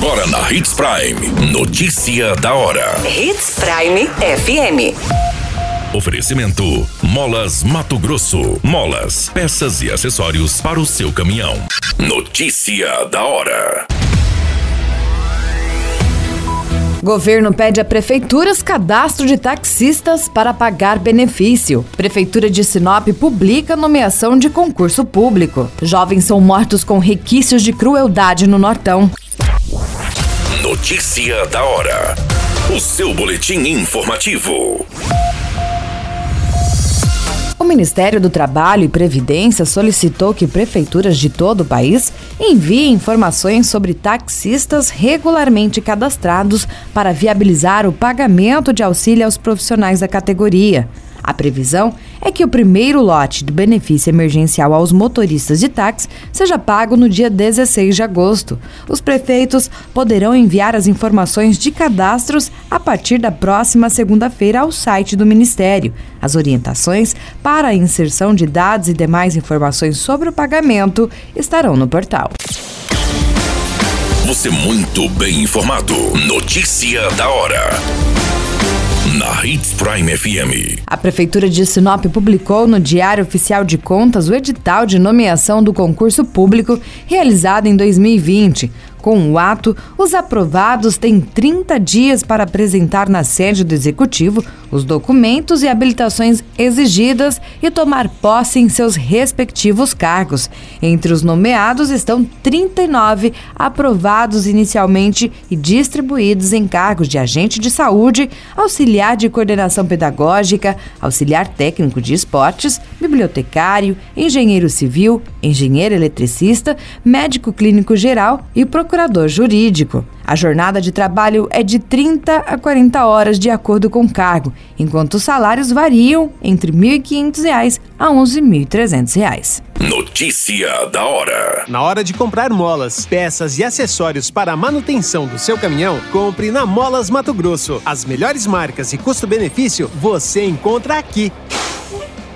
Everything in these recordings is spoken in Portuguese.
Agora na Hits Prime. Notícia da hora. Hits Prime FM. Oferecimento: Molas Mato Grosso. Molas, peças e acessórios para o seu caminhão. Notícia da hora. Governo pede a prefeituras cadastro de taxistas para pagar benefício. Prefeitura de Sinop publica nomeação de concurso público. Jovens são mortos com requisitos de crueldade no Nortão. Notícia da hora. O seu boletim informativo. O Ministério do Trabalho e Previdência solicitou que prefeituras de todo o país enviem informações sobre taxistas regularmente cadastrados para viabilizar o pagamento de auxílio aos profissionais da categoria. A previsão é que o primeiro lote do benefício emergencial aos motoristas de táxi seja pago no dia 16 de agosto. Os prefeitos poderão enviar as informações de cadastros a partir da próxima segunda-feira ao site do Ministério. As orientações para a inserção de dados e demais informações sobre o pagamento estarão no portal. Você muito bem informado. Notícia da hora na Hits Prime FM. A Prefeitura de Sinop publicou no Diário Oficial de Contas o edital de nomeação do concurso público realizado em 2020. Com o ato, os aprovados têm 30 dias para apresentar na sede do Executivo os documentos e habilitações exigidas e tomar posse em seus respectivos cargos. Entre os nomeados estão 39 aprovados inicialmente e distribuídos em cargos de agente de saúde, auxiliar de coordenação pedagógica, auxiliar técnico de esportes, bibliotecário, engenheiro civil, engenheiro eletricista, médico clínico geral e procurador jurídico. A jornada de trabalho é de 30 a 40 horas de acordo com o cargo, enquanto os salários variam entre R$ 1.500 a R$ 11.300. Notícia da hora. Na hora de comprar molas, peças e acessórios para a manutenção do seu caminhão, compre na Molas Mato Grosso. As melhores marcas e custo-benefício você encontra aqui.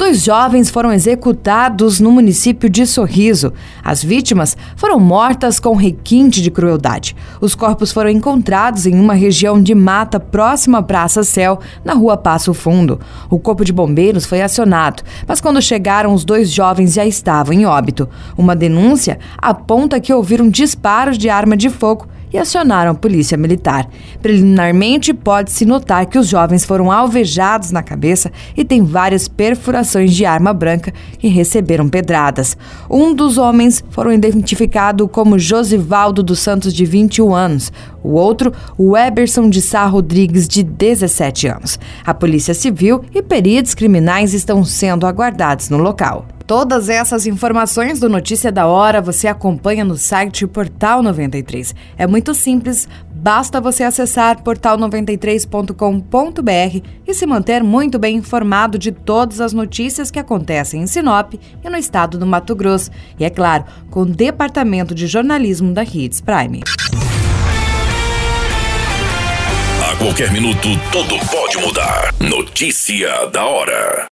Dois jovens foram executados no município de Sorriso. As vítimas foram mortas com requinte de crueldade. Os corpos foram encontrados em uma região de mata próxima à Praça Céu, na rua Passo Fundo. O corpo de bombeiros foi acionado, mas quando chegaram, os dois jovens já estavam em óbito. Uma denúncia aponta que ouviram disparos de arma de fogo e acionaram a polícia militar. Preliminarmente, pode-se notar que os jovens foram alvejados na cabeça e têm várias perfurações de arma branca que receberam pedradas. Um dos homens foram identificado como Josivaldo dos Santos, de 21 anos. O outro, o Eberson de Sá Rodrigues, de 17 anos. A Polícia Civil e peritos criminais estão sendo aguardados no local. Todas essas informações do Notícia da Hora você acompanha no site Portal 93. É muito simples, basta você acessar portal93.com.br e se manter muito bem informado de todas as notícias que acontecem em Sinop e no estado do Mato Grosso. E é claro, com o Departamento de Jornalismo da Hits Prime. A qualquer minuto, tudo pode mudar. Notícia da hora.